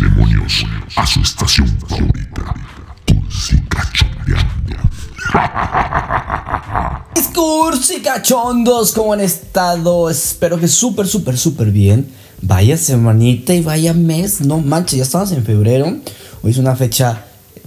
demonios a su estación favorita. Cursi Cachondeando. Cursi cachondos, ¿cómo han estado? Espero que súper, súper, súper bien. Vaya semanita y vaya mes. No manches, ya estamos en febrero. Hoy es una fecha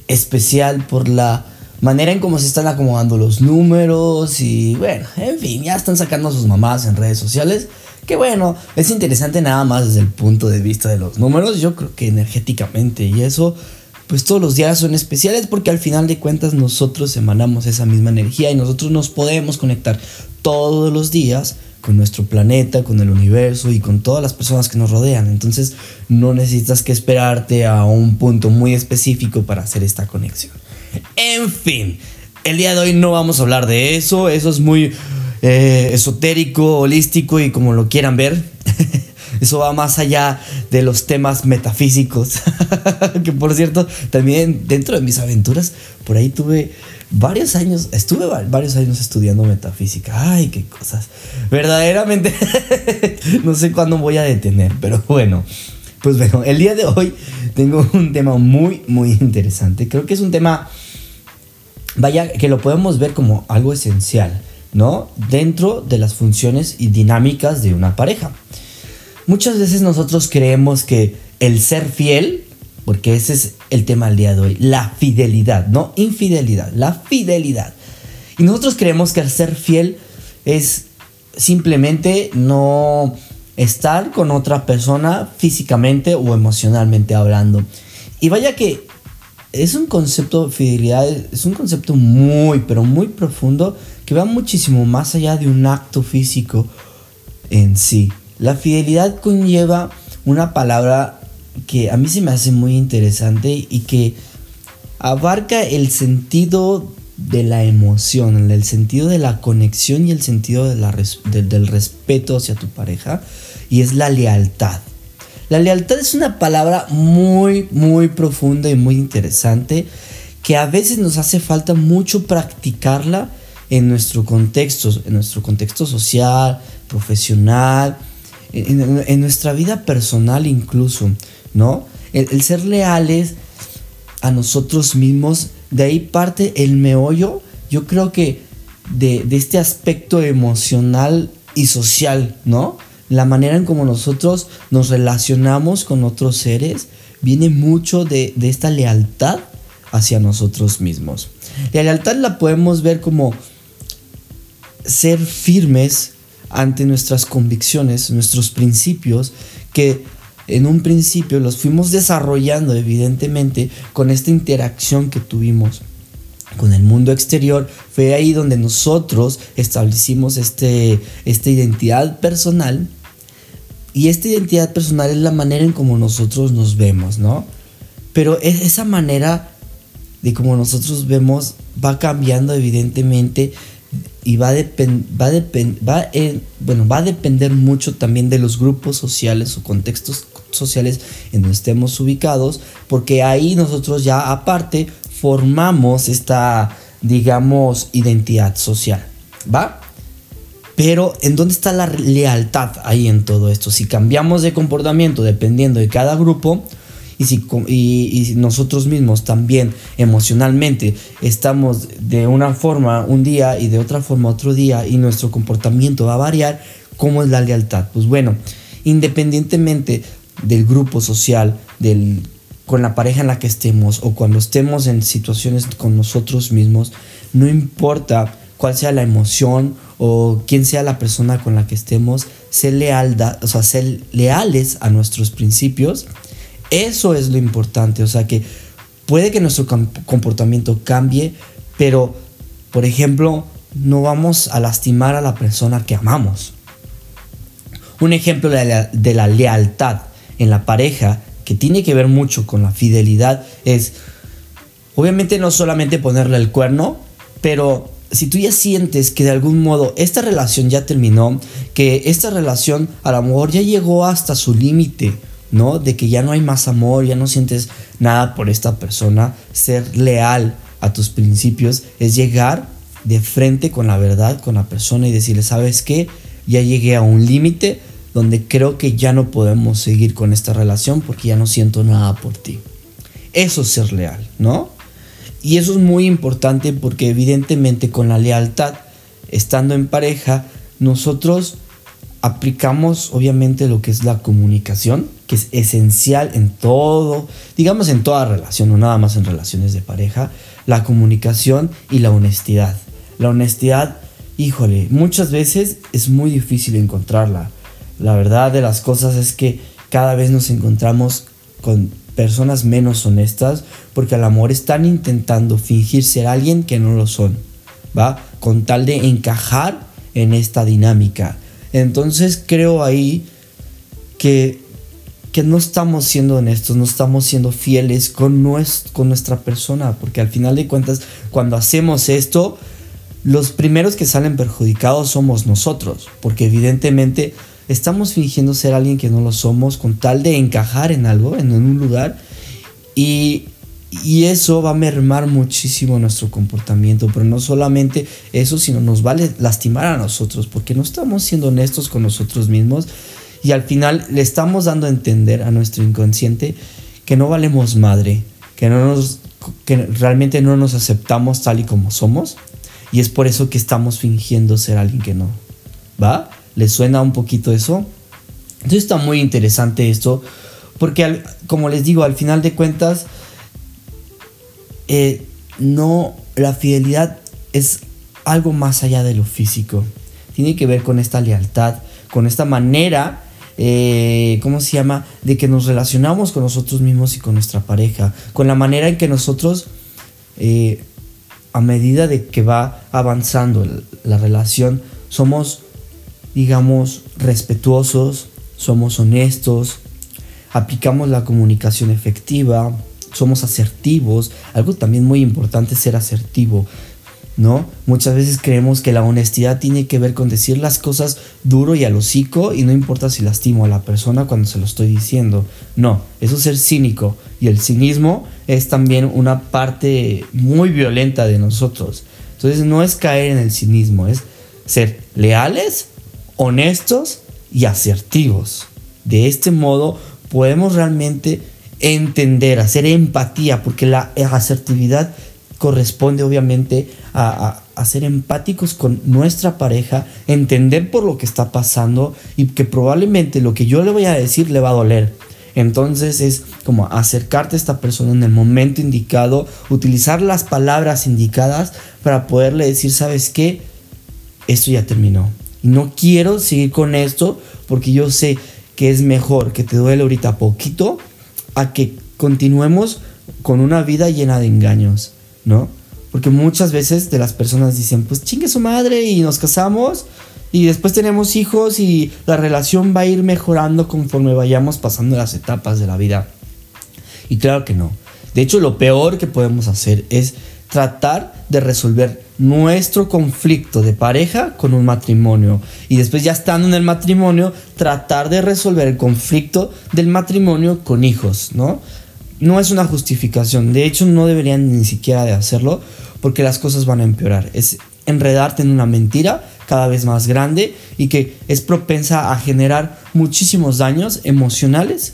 especial por la manera en cómo se están acomodando los números y bueno, en fin, ya están sacando a sus mamás en redes sociales. Que bueno, es interesante nada más desde el punto de vista de los números. Yo creo que energéticamente y eso, pues todos los días son especiales porque al final de cuentas nosotros emanamos esa misma energía y nosotros nos podemos conectar todos los días con nuestro planeta, con el universo y con todas las personas que nos rodean. Entonces no necesitas que esperarte a un punto muy específico para hacer esta conexión. En fin, el día de hoy no vamos a hablar de eso, eso es muy eh, esotérico, holístico y como lo quieran ver. Eso va más allá de los temas metafísicos. que por cierto, también dentro de mis aventuras, por ahí tuve varios años, estuve varios años estudiando metafísica. Ay, qué cosas. Verdaderamente, no sé cuándo voy a detener, pero bueno. Pues bueno, el día de hoy tengo un tema muy, muy interesante. Creo que es un tema, vaya, que lo podemos ver como algo esencial ¿no? Dentro de las funciones y dinámicas de una pareja. Muchas veces nosotros creemos que el ser fiel, porque ese es el tema del día de hoy, la fidelidad, no infidelidad, la fidelidad. Y nosotros creemos que el ser fiel es simplemente no estar con otra persona físicamente o emocionalmente hablando. Y vaya que es un concepto, fidelidad, es un concepto muy, pero muy profundo que va muchísimo más allá de un acto físico en sí. La fidelidad conlleva una palabra que a mí se me hace muy interesante y que abarca el sentido de la emoción, el sentido de la conexión y el sentido del respeto hacia tu pareja y es la lealtad. La lealtad es una palabra muy, muy profunda y muy interesante que a veces nos hace falta mucho practicarla en nuestro contexto, en nuestro contexto social, profesional, en, nuestra vida personal incluso, ¿no? El, ser leales a nosotros mismos, de ahí parte el meollo, yo creo que de, de este aspecto emocional y social, ¿no? La manera en como nosotros nos relacionamos con otros seres viene mucho de, esta lealtad hacia nosotros mismos. La lealtad la podemos ver como ser firmes ante nuestras convicciones, nuestros principios, que en un principio los fuimos desarrollando evidentemente con esta interacción que tuvimos con el mundo exterior, fue ahí donde nosotros establecimos este, esta identidad personal y esta identidad personal es la manera en como nosotros nos vemos, ¿no? Pero esa manera de como nosotros vemos va cambiando evidentemente y va a, va, va, bueno, va a depender mucho también de los grupos sociales o contextos sociales en donde estemos ubicados, porque ahí nosotros ya aparte formamos esta, digamos, identidad social, ¿va? Pero ¿en dónde está la lealtad ahí en todo esto? Si cambiamos de comportamiento dependiendo de cada grupo y si, nosotros mismos también emocionalmente estamos de una forma un día y de otra forma otro día y nuestro comportamiento va a variar, ¿cómo es la lealtad? Pues bueno, independientemente del grupo social, del, con la pareja en la que estemos o cuando estemos en situaciones con nosotros mismos, no importa cuál sea la emoción o quién sea la persona con la que estemos, ser, lealda, o sea, ser leales a nuestros principios, eso es lo importante. O sea, que puede que nuestro comportamiento cambie, pero, por ejemplo, no vamos a lastimar a la persona que amamos. Un ejemplo de la, de la lealtad en la pareja, que tiene que ver mucho con la fidelidad, es, obviamente no solamente ponerle el cuerno, pero si tú ya sientes que de algún modo esta relación ya terminó, que esta relación a lo mejor ya llegó hasta su límite, ¿no? De que ya no hay más amor, ya no sientes nada por esta persona, ser leal a tus principios es llegar de frente con la verdad, con la persona y decirle, ¿sabes qué? Ya llegué a un límite, donde creo que ya no podemos seguir con esta relación porque ya no siento nada por ti. Eso es ser leal, ¿no? Y eso es muy importante porque evidentemente con la lealtad, estando en pareja, nosotros aplicamos obviamente lo que es la comunicación, que es esencial en todo, digamos en toda relación, no nada más en relaciones de pareja, la comunicación y la honestidad. La honestidad, híjole, muchas veces es muy difícil encontrarla. La verdad de las cosas es que cada vez nos encontramos con personas menos honestas porque al amor están intentando fingir ser alguien que no lo son, ¿va? Con tal de encajar en esta dinámica. Entonces creo ahí que, que no estamos siendo honestos, no estamos siendo fieles con, con nuestra persona, porque al final de cuentas, cuando hacemos esto, los primeros que salen perjudicados somos nosotros, porque evidentemente estamos fingiendo ser alguien que no lo somos con tal de encajar en algo, en un lugar, y, y eso va a mermar muchísimo nuestro comportamiento, pero no solamente eso, sino nos va a lastimar a nosotros, porque no estamos siendo honestos con nosotros mismos y al final le estamos dando a entender a nuestro inconsciente que no valemos madre, que, no nos, que realmente no nos aceptamos tal y como somos y es por eso que estamos fingiendo ser alguien que no. ¿Va? ¿Les suena un poquito eso? Entonces está muy interesante esto, porque como les digo, al final de cuentas, eh, no, la fidelidad es algo más allá de lo físico. Tiene que ver con esta lealtad, con esta manera, eh, ¿cómo se llama?, de que nos relacionamos con nosotros mismos y con nuestra pareja, con la manera en que nosotros eh, a medida de que va avanzando la relación, somos, digamos, respetuosos, somos honestos, aplicamos la comunicación efectiva, somos asertivos. Algo también muy importante es ser asertivo. ¿no? Muchas veces creemos que la honestidad tiene que ver con decir las cosas duro y al hocico y no importa si lastimo a la persona cuando se lo estoy diciendo. No, eso es ser cínico y el cinismo es también una parte muy violenta de nosotros. Entonces no es caer en el cinismo, es ser leales, honestos y asertivos. De este modo podemos realmente entender, hacer empatía, porque la asertividad corresponde obviamente a, ser empáticos con nuestra pareja, entender por lo que está pasando y que probablemente lo que yo le voy a decir le va a doler. Entonces es como acercarte a esta persona en el momento indicado, utilizar las palabras indicadas para poderle decir, ¿sabes qué? Esto ya terminó. No quiero seguir con esto porque yo sé que es mejor que te duele ahorita poquito a que continuemos con una vida llena de engaños. ¿no? Porque muchas veces de las personas dicen, pues chingue su madre y nos casamos y después tenemos hijos y la relación va a ir mejorando conforme vayamos pasando las etapas de la vida. Y claro que no. De hecho, lo peor que podemos hacer es tratar de resolver nuestro conflicto de pareja con un matrimonio. Y después ya estando en el matrimonio, tratar de resolver el conflicto del matrimonio con hijos, ¿no? no es una justificación. De hecho, no deberían ni siquiera de hacerlo porque las cosas van a empeorar. Es enredarte en una mentira cada vez más grande y que es propensa a generar muchísimos daños emocionales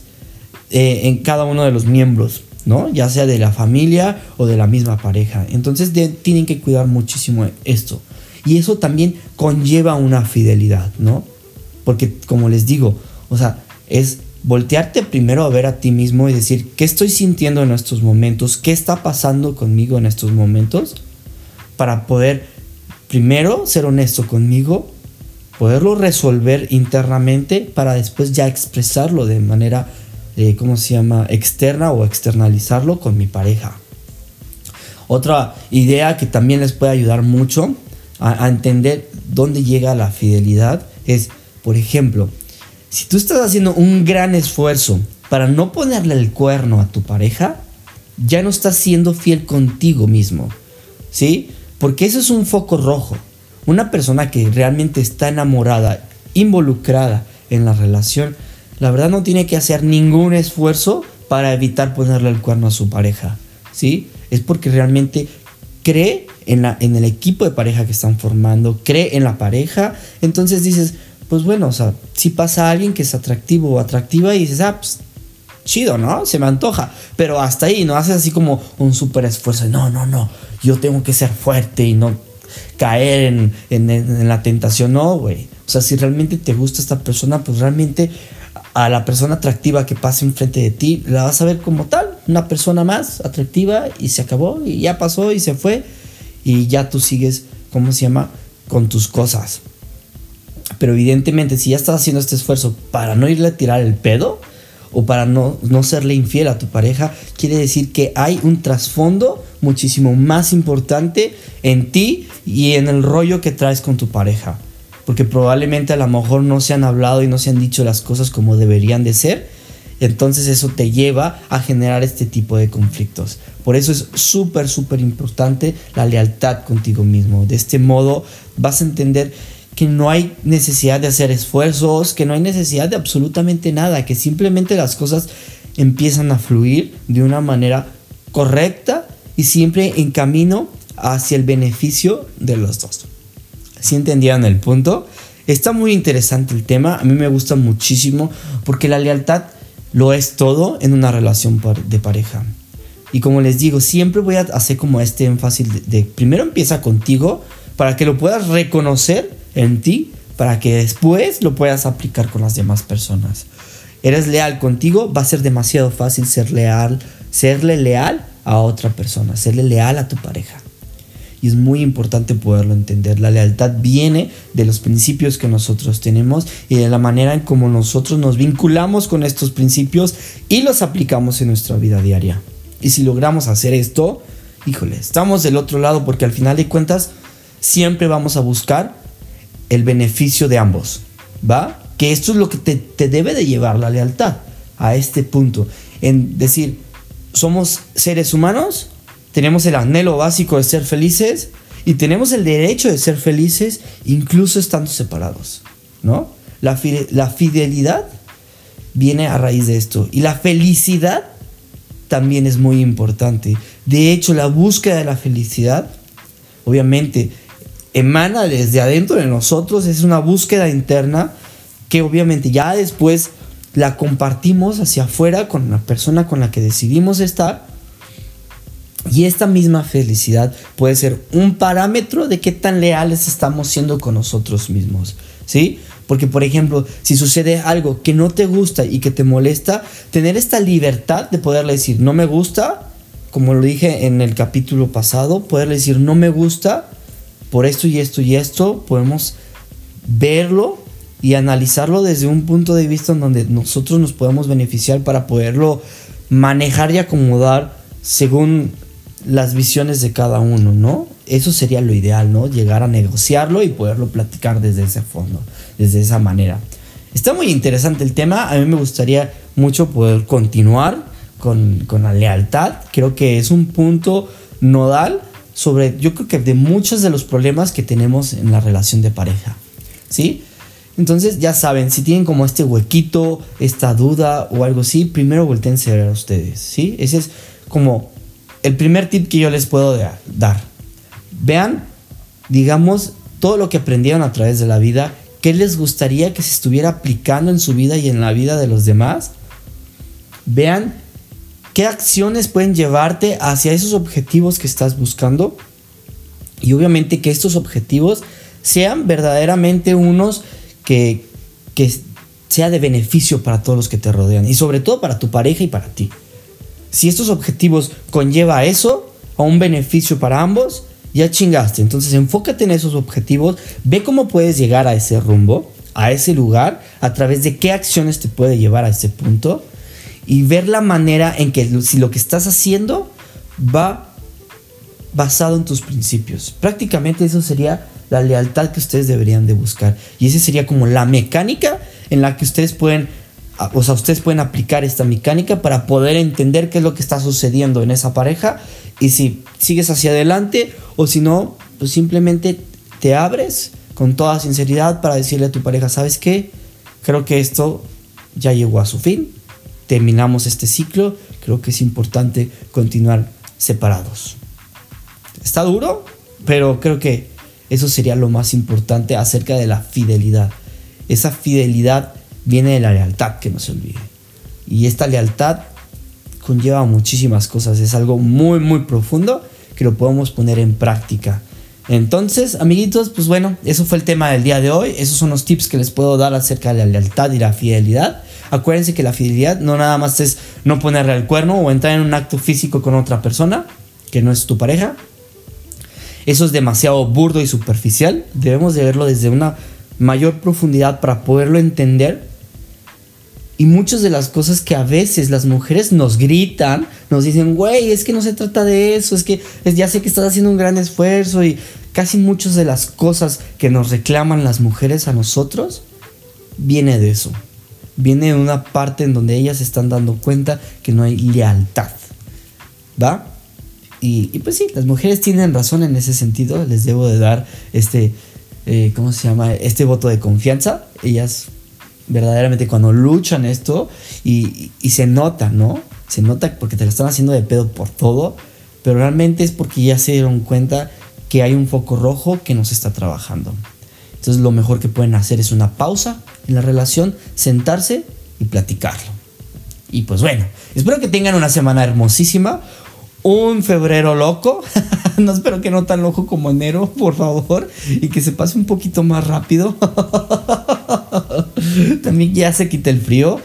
eh, en cada uno de los miembros, ¿no? Ya sea de la familia o de la misma pareja. Entonces tienen que cuidar muchísimo esto. Y eso también conlleva una fidelidad, ¿no? Porque como les digo, o sea, es voltearte primero a ver a ti mismo y decir, ¿qué estoy sintiendo en estos momentos? ¿Qué está pasando conmigo en estos momentos? Para poder primero ser honesto conmigo, poderlo resolver internamente para después ya expresarlo de manera, eh, ¿cómo se llama?, externa o externalizarlo con mi pareja. Otra idea que también les puede ayudar mucho a, a entender dónde llega la fidelidad es, por ejemplo, si tú estás haciendo un gran esfuerzo para no ponerle el cuerno a tu pareja, ya no estás siendo fiel contigo mismo. ¿Sí? Porque eso es un foco rojo. Una persona que realmente está enamorada, involucrada en la relación, la verdad no tiene que hacer ningún esfuerzo para evitar ponerle el cuerno a su pareja. ¿Sí? Es porque realmente cree en, la, en el equipo de pareja que están formando, cree en la pareja. Entonces dices, pues bueno, o sea, si pasa alguien que es atractivo o atractiva y dices, ah, pues chido, ¿no? Se me antoja. Pero hasta ahí, no haces así como un súper esfuerzo. No, no, no. Yo tengo que ser fuerte y no caer en, en la tentación. No, güey. O sea, si realmente te gusta esta persona, pues realmente a la persona atractiva que pase enfrente de ti, la vas a ver como tal, una persona más atractiva y se acabó y ya pasó y se fue y ya tú sigues, ¿cómo se llama? Con tus cosas. Pero evidentemente si ya estás haciendo este esfuerzo para no irle a tirar el pedo o para no, no serle infiel a tu pareja, quiere decir que hay un trasfondo muchísimo más importante en ti y en el rollo que traes con tu pareja porque probablemente a lo mejor no se han hablado y no se han dicho las cosas como deberían de ser. Entonces eso te lleva a generar este tipo de conflictos. Por eso es súper, súper importante la lealtad contigo mismo. De este modo vas a entender que no hay necesidad de hacer esfuerzos, que no hay necesidad de absolutamente nada, que simplemente las cosas empiezan a fluir de una manera correcta y siempre en camino hacia el beneficio de los dos. Si entendieron el punto? Está muy interesante el tema, a mí me gusta muchísimo porque la lealtad lo es todo en una relación de pareja. Y como les digo, siempre voy a hacer como este énfasis de, primero empieza contigo para que lo puedas reconocer en ti, para que después lo puedas aplicar con las demás personas. Eres leal contigo, va a ser demasiado fácil ser leal, serle leal a otra persona, serle leal a tu pareja y es muy importante poderlo entender. La lealtad viene de los principios que nosotros tenemos y de la manera en cómo nosotros nos vinculamos con estos principios y los aplicamos en nuestra vida diaria. Y si logramos hacer esto, híjole, estamos del otro lado porque al final de cuentas siempre vamos a buscar el beneficio de ambos, ¿va? Que esto es lo que te, te debe de llevar la lealtad a este punto. En decir, somos seres humanos, tenemos el anhelo básico de ser felices y tenemos el derecho de ser felices incluso estando separados, ¿no? La, la fidelidad viene a raíz de esto y la felicidad también es muy importante. De hecho, la búsqueda de la felicidad, obviamente, emana desde adentro de nosotros, es una búsqueda interna que obviamente ya después la compartimos hacia afuera con la persona con la que decidimos estar y esta misma felicidad puede ser un parámetro de qué tan leales estamos siendo con nosotros mismos, ¿sí? Porque, por ejemplo, si sucede algo que no te gusta y que te molesta, tener esta libertad de poderle decir, no me gusta, como lo dije en el capítulo pasado, poderle decir, no me gusta, por esto y esto y esto, podemos verlo y analizarlo desde un punto de vista en donde nosotros nos podemos beneficiar para poderlo manejar y acomodar según las visiones de cada uno, ¿no? Eso sería lo ideal, ¿no? Llegar a negociarlo y poderlo platicar desde ese fondo, desde esa manera. Está muy interesante el tema, a mí me gustaría mucho poder continuar con, con la lealtad, creo que es un punto nodal sobre, yo creo que de muchos de los problemas que tenemos en la relación de pareja, ¿sí? Entonces, ya saben, si tienen como este huequito, esta duda o algo así, primero volteen a ver a ustedes, ¿sí? Ese es como el primer tip que yo les puedo dar. Vean, digamos, todo lo que aprendieron a través de la vida, qué les gustaría que se estuviera aplicando en su vida y en la vida de los demás. Vean qué acciones pueden llevarte hacia esos objetivos que estás buscando. Y obviamente que estos objetivos sean verdaderamente unos que, que sea de beneficio para todos los que te rodean. Y sobre todo para tu pareja y para ti. Si estos objetivos conlleva eso, a un beneficio para ambos, ya chingaste. Entonces enfócate en esos objetivos, ve cómo puedes llegar a ese rumbo, a ese lugar, a través de qué acciones te puede llevar a ese punto y ver la manera en que si lo que estás haciendo va basado en tus principios. Prácticamente eso sería la lealtad que ustedes deberían de buscar. Y esa sería como la mecánica en la que ustedes pueden o sea, ustedes pueden aplicar esta mecánica para poder entender qué es lo que está sucediendo en esa pareja y si sigues hacia adelante o si no, pues simplemente te abres con toda sinceridad para decirle a tu pareja, ¿sabes qué? Creo que esto ya llegó a su fin, terminamos este ciclo, creo que es importante continuar separados. Está duro, pero creo que eso sería lo más importante acerca de la fidelidad esa fidelidad viene de la lealtad, que no se olvide. Y esta lealtad conlleva muchísimas cosas, es algo muy, muy profundo que lo podemos poner en práctica. Entonces, amiguitos, pues bueno, eso fue el tema del día de hoy. Esos son los tips que les puedo dar acerca de la lealtad y la fidelidad. Acuérdense que la fidelidad no nada más es no ponerle el cuerno o entrar en un acto físico con otra persona que no es tu pareja. Eso es demasiado burdo y superficial. Debemos de verlo desde una mayor profundidad para poderlo entender. Y muchas de las cosas que a veces las mujeres nos gritan, nos dicen, güey, es que no se trata de eso, es que ya sé que estás haciendo un gran esfuerzo y casi muchas de las cosas que nos reclaman las mujeres a nosotros, viene de eso. Viene de una parte en donde ellas están dando cuenta que no hay lealtad. ¿Va? Y, y, pues sí, las mujeres tienen razón en ese sentido. Les debo de dar este, eh, ¿cómo se llama? Este voto de confianza. Ellas verdaderamente cuando luchan esto y, se nota, ¿no? Se nota porque te lo están haciendo de pedo por todo, pero realmente es porque ya se dieron cuenta que hay un foco rojo que nos está trabajando. Entonces lo mejor que pueden hacer es una pausa en la relación, sentarse y platicarlo. Y pues bueno, espero que tengan una semana hermosísima, un febrero loco. no espero que no tan loco como enero, por favor. Y que se pase un poquito más rápido. También ya se quita el frío.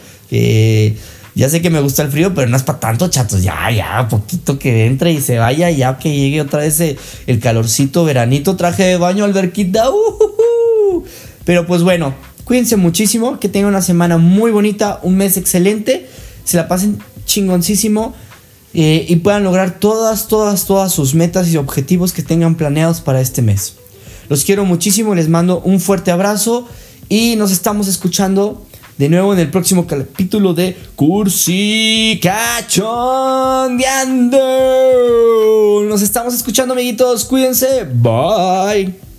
ya sé que me gusta el frío, pero no es para tanto, chatos. Ya, ya, poquito que entre y se vaya. Ya que llegue otra vez el calorcito, veranito, traje de baño, alberquita. Uh, pero pues bueno, cuídense muchísimo. Que tengan una semana muy bonita, un mes excelente. Se la pasen chingoncísimo. Eh, y puedan lograr todas, todas, todas sus metas y objetivos que tengan planeados para este mes. Los quiero muchísimo, les mando un fuerte abrazo y nos estamos escuchando de nuevo en el próximo capítulo de Cursi Cachondeando. Nos estamos escuchando, amiguitos. Cuídense. Bye.